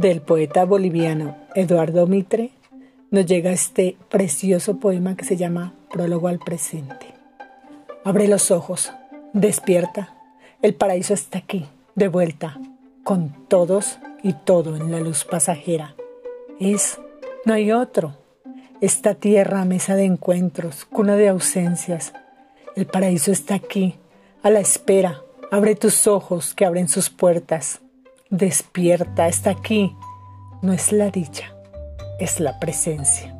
del poeta boliviano Eduardo Mitre nos llega este precioso poema que se llama Prólogo al presente. Abre los ojos, despierta, el paraíso está aquí, de vuelta, con todos y todo en la luz pasajera. Es, no hay otro. Esta tierra, mesa de encuentros, cuna de ausencias. El paraíso está aquí, a la espera. Abre tus ojos que abren sus puertas. Despierta, está aquí. No es la dicha, es la presencia.